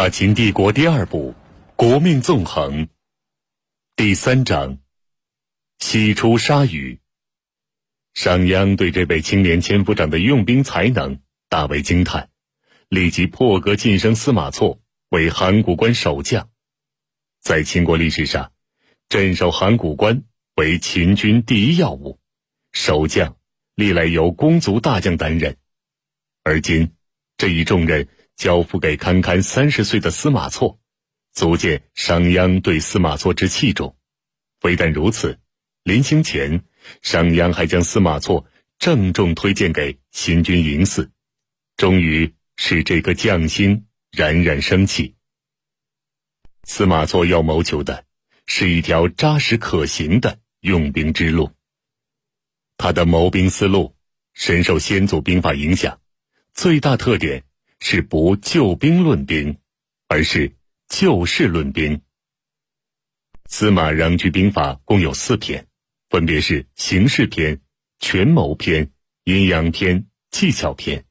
大秦帝国第二部《国命纵横》第三章：西出鲨鱼。商鞅对这位青年千夫长的用兵才能大为惊叹，立即破格晋升司马错为函谷关守将。在秦国历史上，镇守函谷关为秦军第一要务，守将历来由公族大将担任，而今这一重任。交付给堪堪三十岁的司马错，足见商鞅对司马错之器重。非但如此，临行前，商鞅还将司马错郑重推荐给新军营司，终于使这颗将心冉冉升起。司马错要谋求的是一条扎实可行的用兵之路。他的谋兵思路深受先祖兵法影响，最大特点。是不就兵论兵，而是就事论兵。司马穰苴兵法共有四篇，分别是形势篇、权谋篇、阴阳篇、技巧篇。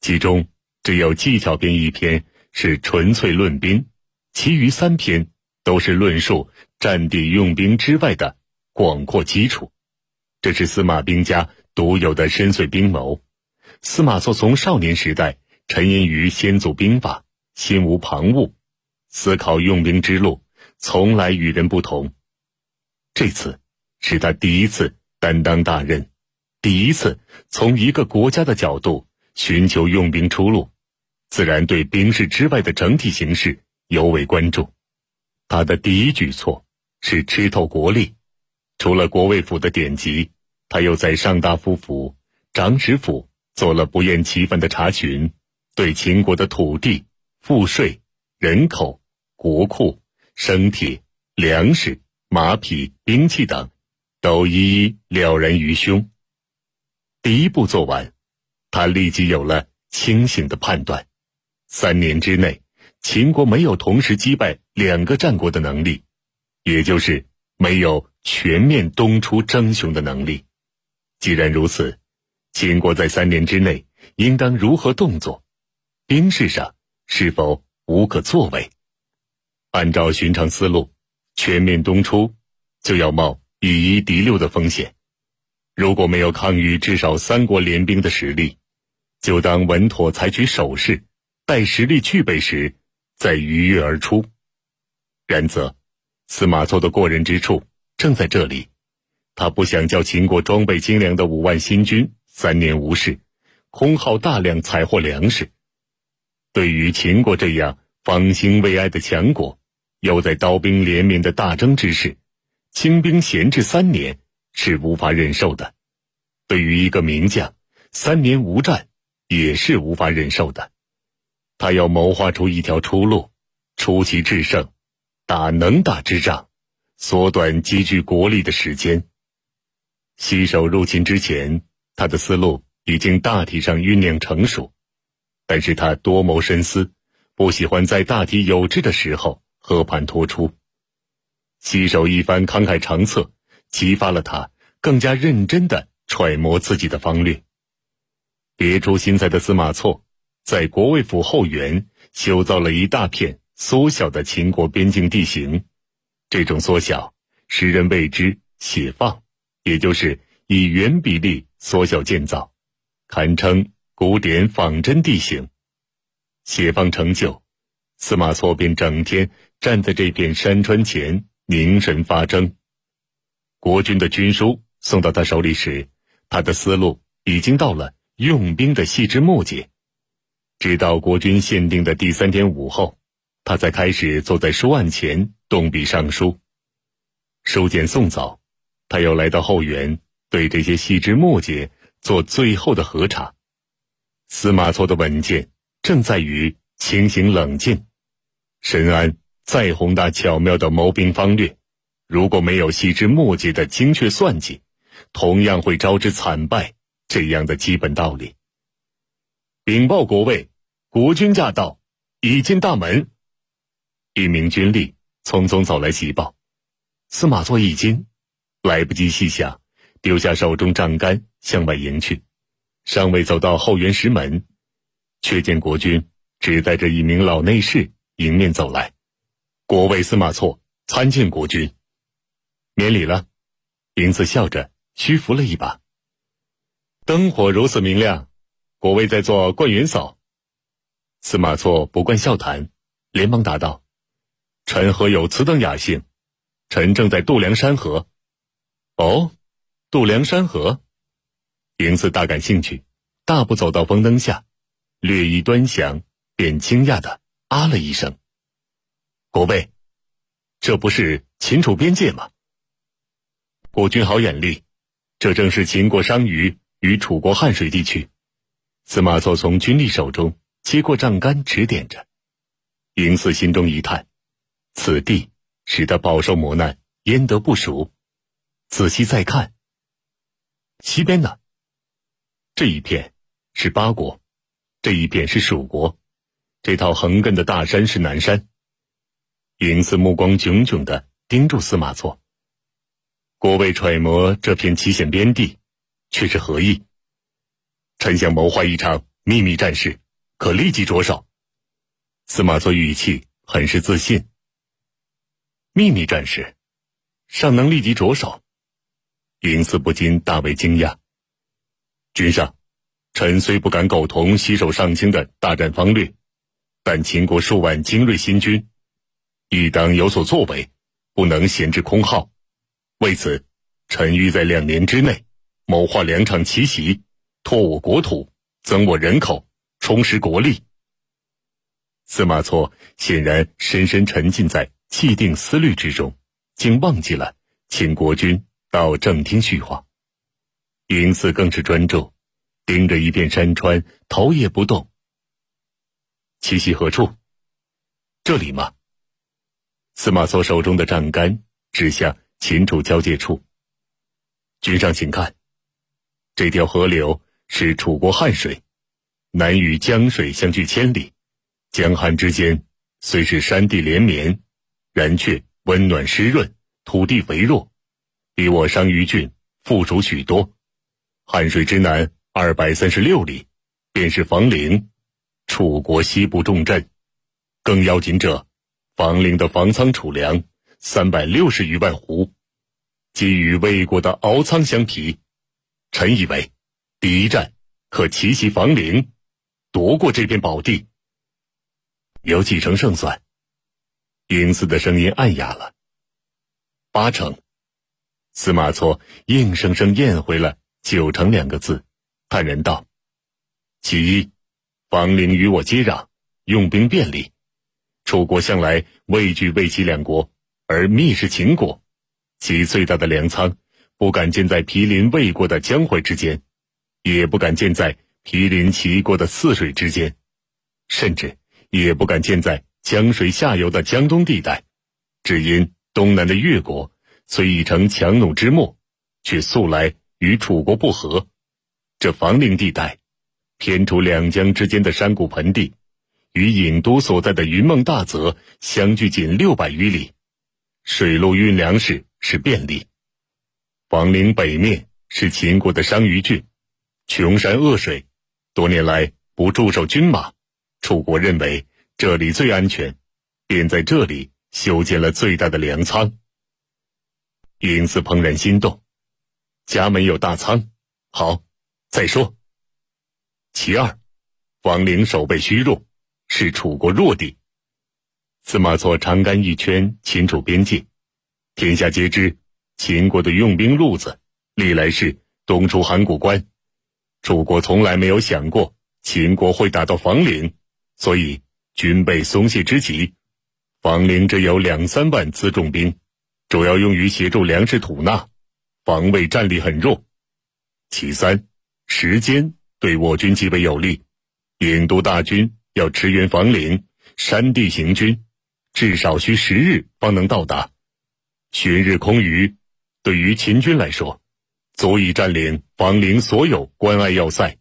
其中只有技巧篇一篇是纯粹论兵，其余三篇都是论述战地用兵之外的广阔基础。这是司马兵家独有的深邃兵谋。司马错从少年时代。沉吟于先祖兵法，心无旁骛，思考用兵之路，从来与人不同。这次是他第一次担当大任，第一次从一个国家的角度寻求用兵出路，自然对兵事之外的整体形势尤为关注。他的第一举措是吃透国力，除了国卫府的典籍，他又在上大夫府、长史府做了不厌其烦的查询。对秦国的土地、赋税、人口、国库、生铁、粮食、马匹、兵器等，都一一了然于胸。第一步做完，他立即有了清醒的判断：三年之内，秦国没有同时击败两个战国的能力，也就是没有全面东出争雄的能力。既然如此，秦国在三年之内应当如何动作？兵事上是否无可作为？按照寻常思路，全面东出就要冒以一敌六的风险。如果没有抗御至少三国联兵的实力，就当稳妥采取守势，待实力具备时再鱼跃而出。然则，司马错的过人之处正在这里：他不想叫秦国装备精良的五万新军三年无事，空耗大量采获粮食。对于秦国这样方兴未艾的强国，又在刀兵连绵的大争之势，轻兵闲置三年是无法忍受的；对于一个名将，三年无战也是无法忍受的。他要谋划出一条出路，出奇制胜，打能打之仗，缩短积聚国力的时间。西首入秦之前，他的思路已经大体上酝酿成熟。但是他多谋深思，不喜欢在大体有之的时候和盘托出。西首一番慷慨长策，激发了他更加认真的揣摩自己的方略。别出心裁的司马错，在国卫府后园修造了一大片缩小的秦国边境地形。这种缩小，时人谓之“写放”，也就是以原比例缩小建造，堪称。古典仿真地形，解放成就，司马错便整天站在这片山川前凝神发怔。国君的军书送到他手里时，他的思路已经到了用兵的细枝末节。直到国军限定的第三天午后，他才开始坐在书案前动笔上书。书简送走，他又来到后园，对这些细枝末节做最后的核查。司马错的稳健正在于清醒冷静。申安再宏大巧妙的谋兵方略，如果没有细枝末节的精确算计，同样会招致惨败。这样的基本道理。禀报国尉，国君驾到，已进大门。一名军吏匆匆走来急报。司马错一惊，来不及细想，丢下手中账杆，向外迎去。尚未走到后园石门，却见国君只带着一名老内侍迎面走来，国尉司马错参见国君。免礼了。嬴驷笑着屈服了一把。灯火如此明亮，国尉在做灌云扫。司马错不惯笑谈，连忙答道：“臣何有此等雅兴？臣正在度量山河。”哦，度量山河。嬴驷大感兴趣，大步走到风灯下，略一端详，便惊讶的啊了一声：“国尉，这不是秦楚边界吗？”国君好眼力，这正是秦国商於与楚国汉水地区。司马错从军吏手中接过杖杆，指点着。嬴驷心中一叹，此地使他饱受磨难，焉得不熟？仔细再看，西边呢？这一片是八国，这一片是蜀国。这套横亘的大山是南山。嬴驷目光炯炯的盯住司马错。国尉揣摩这片奇险边地，却是何意？臣想谋划一场秘密战事，可立即着手。司马错语气很是自信。秘密战事，尚能立即着手？嬴驷不禁大为惊讶。君上，臣虽不敢苟同西守上清的大战方略，但秦国数万精锐新军，亦当有所作为，不能闲置空号。为此，臣欲在两年之内谋划两场奇袭，拓我国土，增我人口，充实国力。司马错显然深深沉浸在既定思虑之中，竟忘记了请国君到正厅叙话。嬴驷更是专注，盯着一片山川，头也不动。栖息何处？这里吗？司马错手中的杖杆指向。秦楚交界处，君上请看，这条河流是楚国汉水，南与江水相距千里，江汉之间虽是山地连绵，然却温暖湿润，土地肥沃，比我商於郡富庶许多。汉水之南二百三十六里，便是房陵，楚国西部重镇。更要紧者，房陵的房仓储粮。三百六十余万斛，即与魏国的敖仓相匹，臣以为，第一战可奇袭房陵，夺过这片宝地。有几成胜算？嬴驷的声音暗哑了。八成。司马错硬生生咽回了九成两个字，坦然道：“其一，房陵与我接壤，用兵便利，楚国向来畏惧魏齐两国。”而密是秦国，其最大的粮仓不敢建在毗邻魏国的江淮之间，也不敢建在毗邻齐国的泗水之间，甚至也不敢建在江水下游的江东地带。只因东南的越国虽已成强弩之末，却素来与楚国不和。这房陵地带，偏处两江之间的山谷盆地，与郢都所在的云梦大泽相距仅六百余里。水路运粮食是便利，房陵北面是秦国的商於郡，穷山恶水，多年来不驻守军马，楚国认为这里最安全，便在这里修建了最大的粮仓。嬴驷怦然心动，家门有大仓，好，再说。其二，房陵守备虚弱，是楚国弱地。司马错长干一圈，秦楚边界，天下皆知，秦国的用兵路子历来是东出函谷关，楚国从来没有想过秦国会打到房陵，所以军备松懈之极。房陵只有两三万辎重兵，主要用于协助粮食吐纳，防卫战力很弱。其三，时间对我军极为有利，郢都大军要驰援房陵，山地行军。至少需十日方能到达，旬日空余，对于秦军来说，足以占领房陵所有关隘要塞。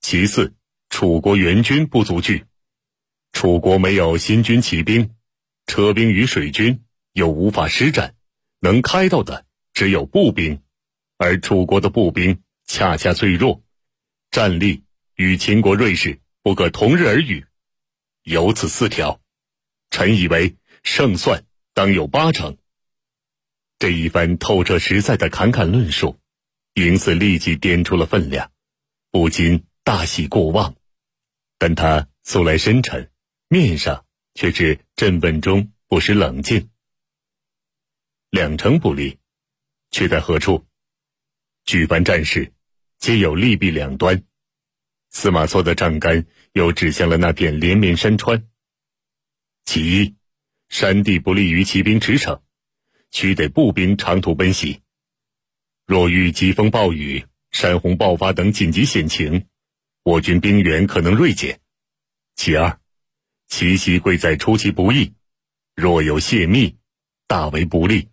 其次，楚国援军不足惧，楚国没有新军骑兵，车兵与水军又无法施展，能开到的只有步兵，而楚国的步兵恰恰最弱，战力与秦国锐士不可同日而语。有此四条。臣以为胜算当有八成。这一番透彻实在的侃侃论述，嬴驷立即掂出了分量，不禁大喜过望。但他素来深沉，面上却是镇稳中不失冷静。两城不利，却在何处？举凡战事，皆有利弊两端。司马错的仗杆又指向了那片连绵山川。其一，山地不利于骑兵驰骋，需得步兵长途奔袭。若遇疾风暴雨、山洪爆发等紧急险情，我军兵源可能锐减。其二，奇袭贵在出其不意，若有泄密，大为不利。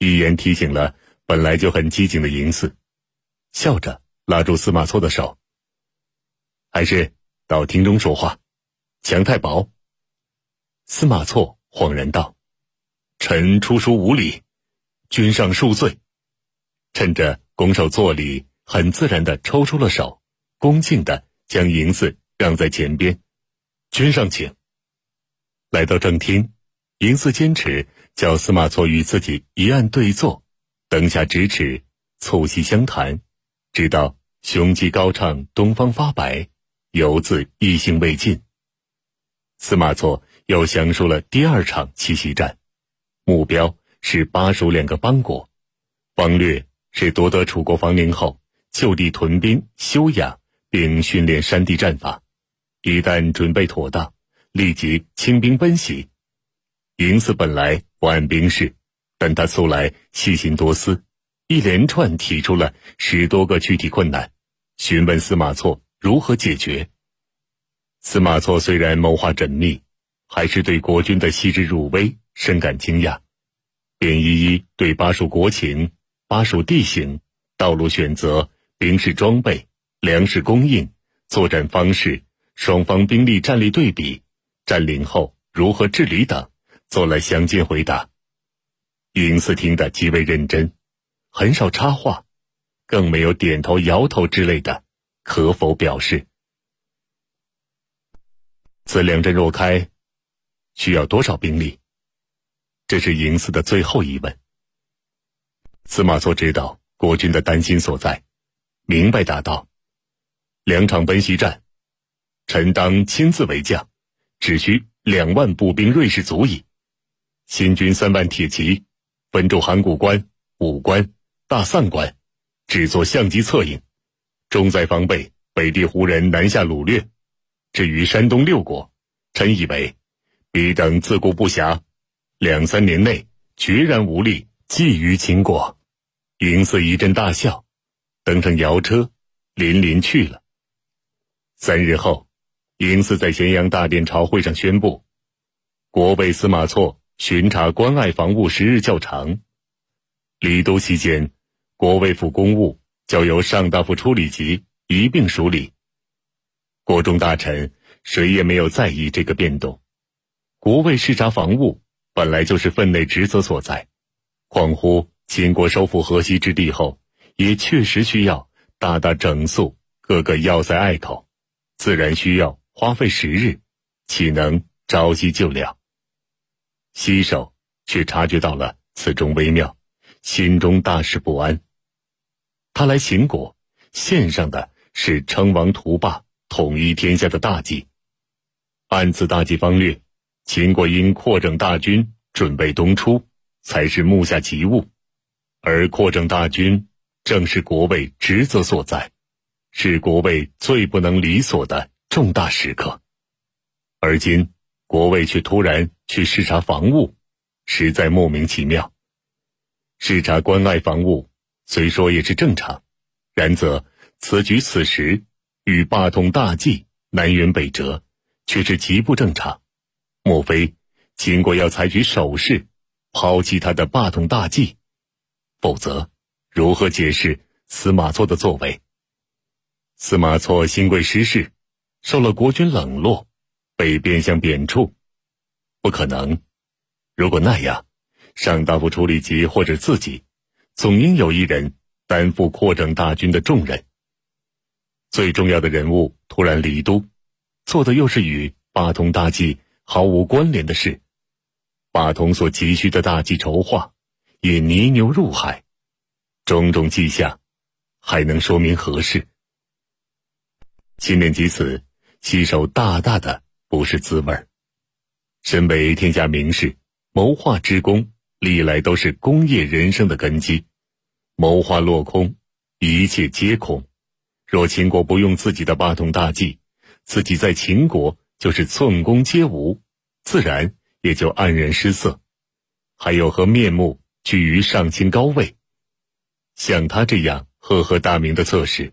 一言提醒了本来就很机警的嬴驷，笑着。拉住司马错的手，还是到厅中说话，墙太薄。司马错恍然道：“臣出书无礼，君上恕罪。”趁着拱手作礼，很自然的抽出了手，恭敬的将嬴驷让在前边。君上请。来到正厅，嬴驷坚持叫司马错与自己一案对坐，灯下咫尺，促膝相谈，直到。雄鸡高唱，东方发白，犹自意兴未尽。司马错又详述了第二场奇袭战，目标是巴蜀两个邦国，方略是夺得楚国防陵后，就地屯兵休养，并训练山地战法。一旦准备妥当，立即轻兵奔袭。嬴驷本来不谙兵事，但他素来细心多思。一连串提出了十多个具体困难，询问司马错如何解决。司马错虽然谋划缜密，还是对国君的细致入微深感惊讶，便一一对巴蜀国情、巴蜀地形、道路选择、兵士装备、粮食供应、作战方式、双方兵力战力对比、占领后如何治理等，做了详尽回答。嬴驷听得极为认真。很少插话，更没有点头摇头之类的可否表示。此两阵若开，需要多少兵力？这是嬴驷的最后疑问。司马错知道国君的担心所在，明白答道：“两场奔袭战，臣当亲自为将，只需两万步兵锐士足矣。新军三万铁骑，分驻函谷关、武关。”大散关，只做相机策应，重在防备北地胡人南下掳掠。至于山东六国，臣以为彼等自顾不暇，两三年内决然无力觊觎秦国。嬴驷一阵大笑，登上摇车，临临去了。三日后，嬴驷在咸阳大殿朝会上宣布，国尉司马错巡查关隘防务时日较长，离都期间。国卫府公务交由上大夫处理及一并梳理。国中大臣谁也没有在意这个变动。国卫视察防务本来就是分内职责所在，况乎秦国收复河西之地后，也确实需要大大整肃各个要塞隘口，自然需要花费时日，岂能朝夕就了？西首却察觉到了此中微妙，心中大事不安。他来秦国，献上的是称王图霸、统一天下的大计。按此大计方略，秦国应扩整大军，准备东出，才是目下急务。而扩整大军，正是国卫职责所在，是国卫最不能理所的重大时刻。而今国卫却突然去视察防务，实在莫名其妙。视察关隘防务。虽说也是正常，然则此举此时与霸统大计南辕北辙，却是极不正常。莫非秦国要采取守势，抛弃他的霸统大计？否则，如何解释司马错的作为？司马错新贵失势，受了国君冷落，被变相贬黜，不可能。如果那样，上大夫处理及或者自己。总应有一人担负扩整大军的重任。最重要的人物突然离都，做的又是与八通大计毫无关联的事，八同所急需的大计筹划，也泥牛入海，种种迹象，还能说明何事？亲念及此，西手大大的不是滋味儿。身为天下名士，谋划之功历来都是功业人生的根基。谋划落空，一切皆空。若秦国不用自己的八通大计，自己在秦国就是寸功皆无，自然也就黯然失色。还有何面目居于上卿高位？像他这样赫赫大名的策士，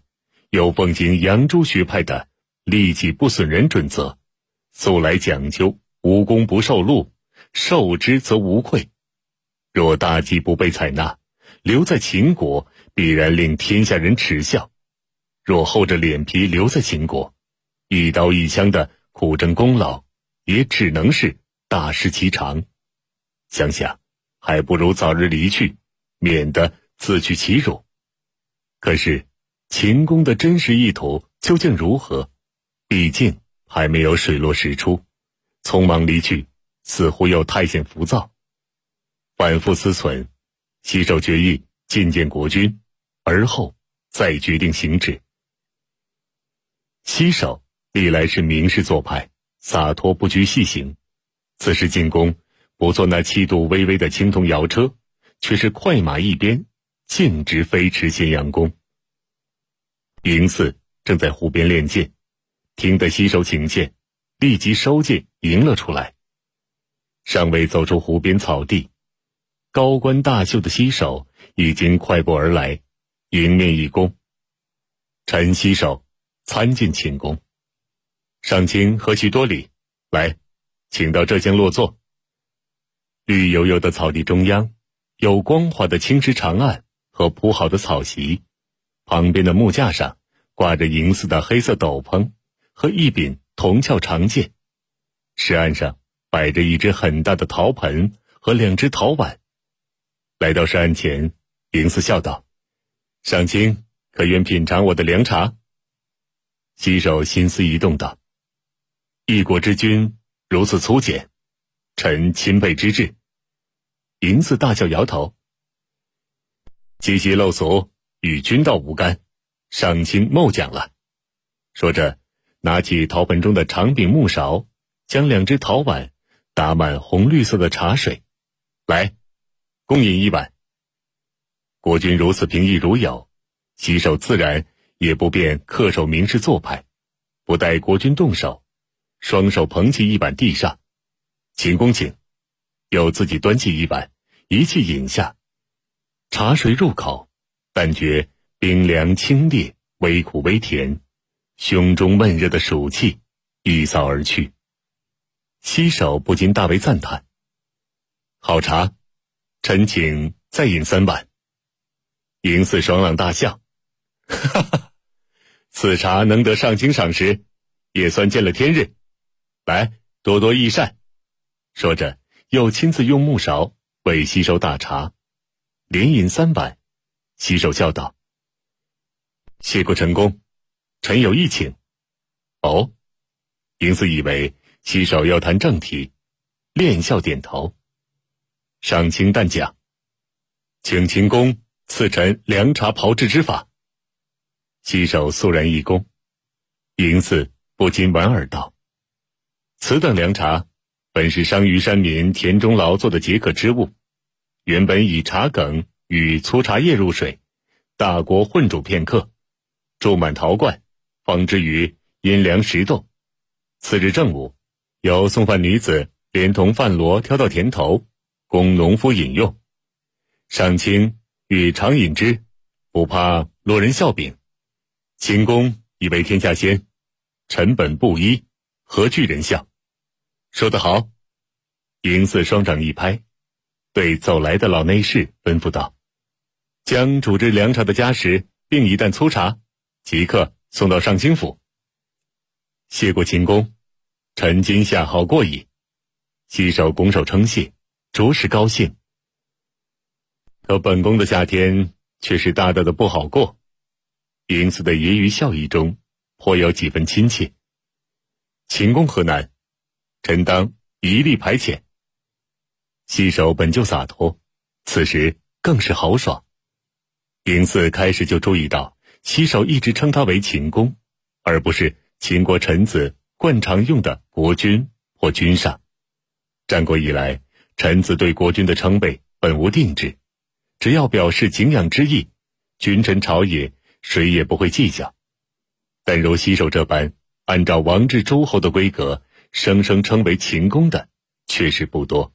又奉行扬州学派的利己不损人准则，素来讲究。无功不受禄，受之则无愧。若大计不被采纳，留在秦国必然令天下人耻笑；若厚着脸皮留在秦国，一刀一枪的苦争功劳，也只能是大失其长。想想，还不如早日离去，免得自取其辱。可是，秦公的真实意图究竟如何？毕竟还没有水落石出。匆忙离去，似乎又太显浮躁。反复思忖，西首决议觐见国君，而后再决定行止。西首历来是名士做派，洒脱不拘细行。此时进宫，不坐那气度微微的青铜摇车，却是快马一鞭，径直飞驰咸阳宫。嬴驷正在湖边练剑，听得西首请见。立即收剑迎了出来。尚未走出湖边草地，高官大袖的西首已经快步而来，迎面一躬：“臣西首参见寝宫。上卿何须多礼，来，请到这间落座。”绿油油的草地中央，有光滑的青石长案和铺好的草席，旁边的木架上挂着银色的黑色斗篷和一柄。铜鞘长剑，石案上摆着一只很大的陶盆和两只陶碗。来到石案前，嬴驷笑道：“上卿可愿品尝我的凉茶？”西首心思一动道：“一国之君如此粗简，臣钦佩之至。”嬴驷大笑摇头：“积习陋俗，与君道无干，上卿谬讲了。”说着。拿起陶盆中的长柄木勺，将两只陶碗打满红绿色的茶水，来，共饮一碗。国君如此平易如有，洗手自然也不便恪守名士做派，不待国君动手，双手捧起一碗递上，秦公请，又自己端起一碗，一气饮下，茶水入口，但觉冰凉清冽，微苦微甜。胸中闷热的暑气一扫而去，西首不禁大为赞叹：“好茶，臣请再饮三碗。”嬴驷爽朗大笑：“哈哈，此茶能得上卿赏识，也算见了天日。来，多多益善。”说着，又亲自用木勺为西首打茶，连饮三碗。西首笑道：“谢过陈公。”臣有一请。哦，嬴驷以为西首要谈正题，恋笑点头。上卿但讲，请秦公赐臣凉茶炮制之法。西首肃然一躬，嬴驷不禁莞尔道：“此等凉茶，本是商于山民田中劳作的解渴之物，原本以茶梗与粗茶叶入水，大锅混煮片刻，注满陶罐。”放置于阴凉石洞。次日正午，由送饭女子连同饭罗挑到田头，供农夫饮用。上卿欲常饮之，不怕落人笑柄。秦公以为天下先，臣本布衣，何惧人笑？说得好！嬴驷双掌一拍，对走来的老内侍吩咐道：“将煮制凉茶的家什，并一担粗茶，即刻。”送到上卿府。谢过秦公，臣今夏好过矣。西首拱手称谢，着实高兴。可本宫的夏天却是大大的不好过。嬴驷的揶揄笑意中，颇有几分亲切。秦公何难？臣当一力排遣。西首本就洒脱，此时更是豪爽。嬴驷开始就注意到，西首一直称他为秦公，而不是秦国臣子惯常用的国君或君上。战国以来，臣子对国君的称谓本无定制，只要表示敬仰之意，君臣朝野谁也不会计较。但如西首这般，按照王制诸侯的规格，生生称为秦公的，确实不多。